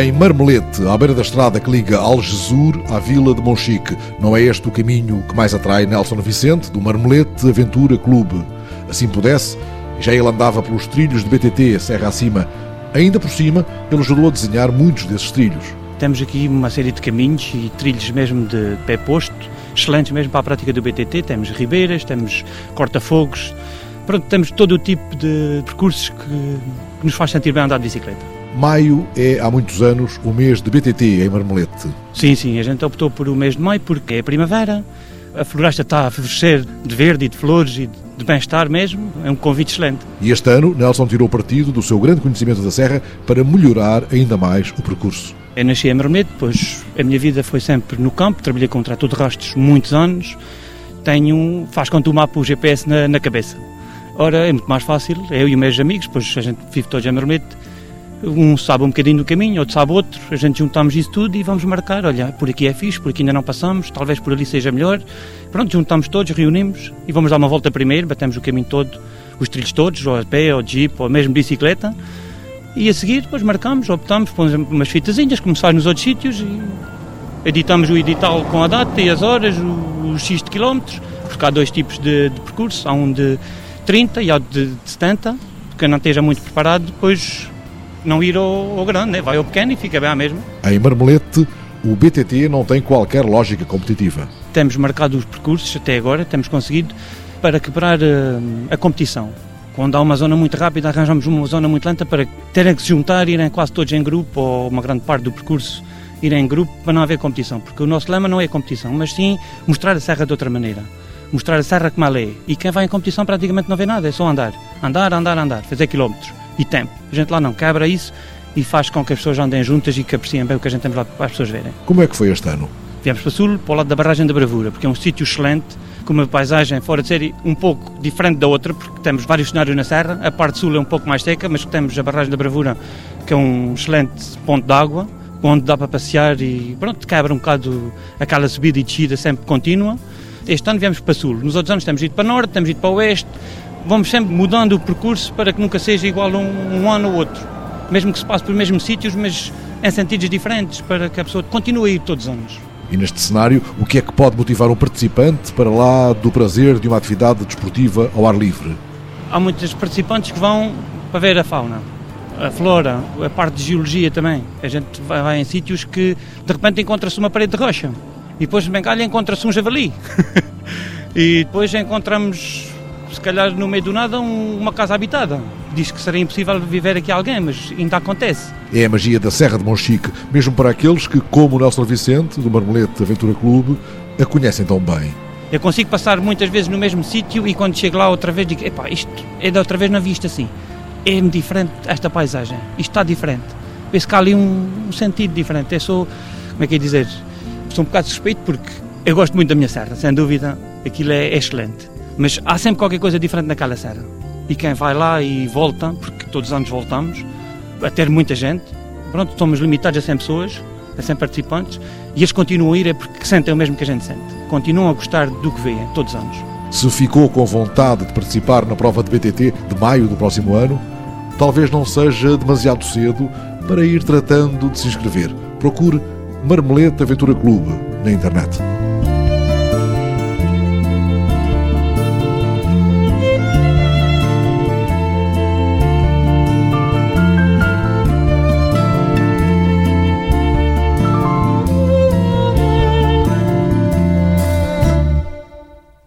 Em Marmelete, à beira da estrada que liga Algesur à vila de Monchique, não é este o caminho que mais atrai Nelson Vicente, do Marmelete Aventura Clube. Assim pudesse, já ele andava pelos trilhos de BTT, Serra Acima. Ainda por cima, ele ajudou a desenhar muitos desses trilhos. Temos aqui uma série de caminhos e trilhos mesmo de pé posto, excelentes mesmo para a prática do BTT. Temos ribeiras, temos corta-fogos, pronto, temos todo o tipo de percursos que, que nos faz sentir bem andar de bicicleta. Maio é, há muitos anos, o mês de BTT em Marmelete. Sim, sim, a gente optou por o mês de maio porque é primavera, a floresta está a florescer de verde e de flores e de bem-estar mesmo, é um convite excelente. E este ano, Nelson tirou partido do seu grande conhecimento da Serra para melhorar ainda mais o percurso. Eu nasci em Marmelete, pois a minha vida foi sempre no campo, trabalhei com trator de rastros muitos anos, tenho, faz quanto o mapa o GPS na, na cabeça. Ora, é muito mais fácil, eu e meus amigos, pois a gente vive todos em Marmelete, um sabe um bocadinho do caminho, outro sabe outro, a gente juntamos isso tudo e vamos marcar, olha, por aqui é fixe, por aqui ainda não passamos, talvez por ali seja melhor. Pronto, juntamos todos, reunimos e vamos dar uma volta primeiro, batemos o caminho todo, os trilhos todos, ou a pé, ou jeep, ou mesmo bicicleta. E a seguir, depois marcamos, optamos, pomos umas fitazinhas, faz nos outros sítios, e editamos o edital com a data e as horas, os X de quilómetros, porque há dois tipos de, de percurso, há um de 30 e há de, de 70, quem não esteja muito preparado, depois não ir ao, ao grande, né? vai ao pequeno e fica bem à mesma. Em Marmelete, o BTT não tem qualquer lógica competitiva. Temos marcado os percursos até agora, temos conseguido para quebrar uh, a competição. Quando há uma zona muito rápida, arranjamos uma zona muito lenta para terem que se juntar, irem quase todos em grupo, ou uma grande parte do percurso irem em grupo, para não haver competição. Porque o nosso lema não é competição, mas sim mostrar a serra de outra maneira. Mostrar a serra como ela é. E quem vai em competição praticamente não vê nada, é só andar. Andar, andar, andar, fazer quilómetros e tempo. A gente lá não quebra isso e faz com que as pessoas andem juntas e que apreciem bem o que a gente temos lá para as pessoas verem. Como é que foi este ano? Viemos para o sul, para o lado da Barragem da Bravura, porque é um sítio excelente, com uma paisagem fora de série um pouco diferente da outra, porque temos vários cenários na serra. A parte sul é um pouco mais seca, mas temos a Barragem da Bravura, que é um excelente ponto de água, onde dá para passear e pronto, quebra um bocado aquela subida e descida sempre contínua. Este ano viemos para o sul, nos outros anos temos ido para o norte, temos ido para o oeste, vamos sempre mudando o percurso para que nunca seja igual um, um ano ou outro. Mesmo que se passe pelos mesmos sítios, mas em sentidos diferentes, para que a pessoa continue a ir todos os anos. E neste cenário, o que é que pode motivar um participante para lá do prazer de uma atividade desportiva ao ar livre? Há muitos participantes que vão para ver a fauna, a flora, a parte de geologia também. A gente vai, vai em sítios que de repente encontra-se uma parede de rocha e depois de Bengalha encontra-se um javali. e depois encontramos se calhar no meio do nada, um, uma casa habitada. Diz que seria impossível viver aqui alguém, mas ainda acontece. É a magia da Serra de Monchique, mesmo para aqueles que, como o Nelson Vicente, do Marmelete Aventura Clube, a conhecem tão bem. Eu consigo passar muitas vezes no mesmo sítio e quando chego lá outra vez digo, epá, isto é da outra vez não vi isto assim. É diferente esta paisagem, isto está diferente. Penso que há ali um, um sentido diferente. Eu sou, como é que é dizer, sou um bocado suspeito porque eu gosto muito da minha serra, sem dúvida, aquilo é, é excelente. Mas há sempre qualquer coisa diferente naquela serra. E quem vai lá e volta, porque todos os anos voltamos, a ter muita gente, pronto, somos limitados a 100 pessoas, a 100 participantes, e eles continuam a ir é porque sentem o mesmo que a gente sente. Continuam a gostar do que veem, todos os anos. Se ficou com vontade de participar na prova de BTT de maio do próximo ano, talvez não seja demasiado cedo para ir tratando de se inscrever. Procure Marmelete Aventura Clube na internet.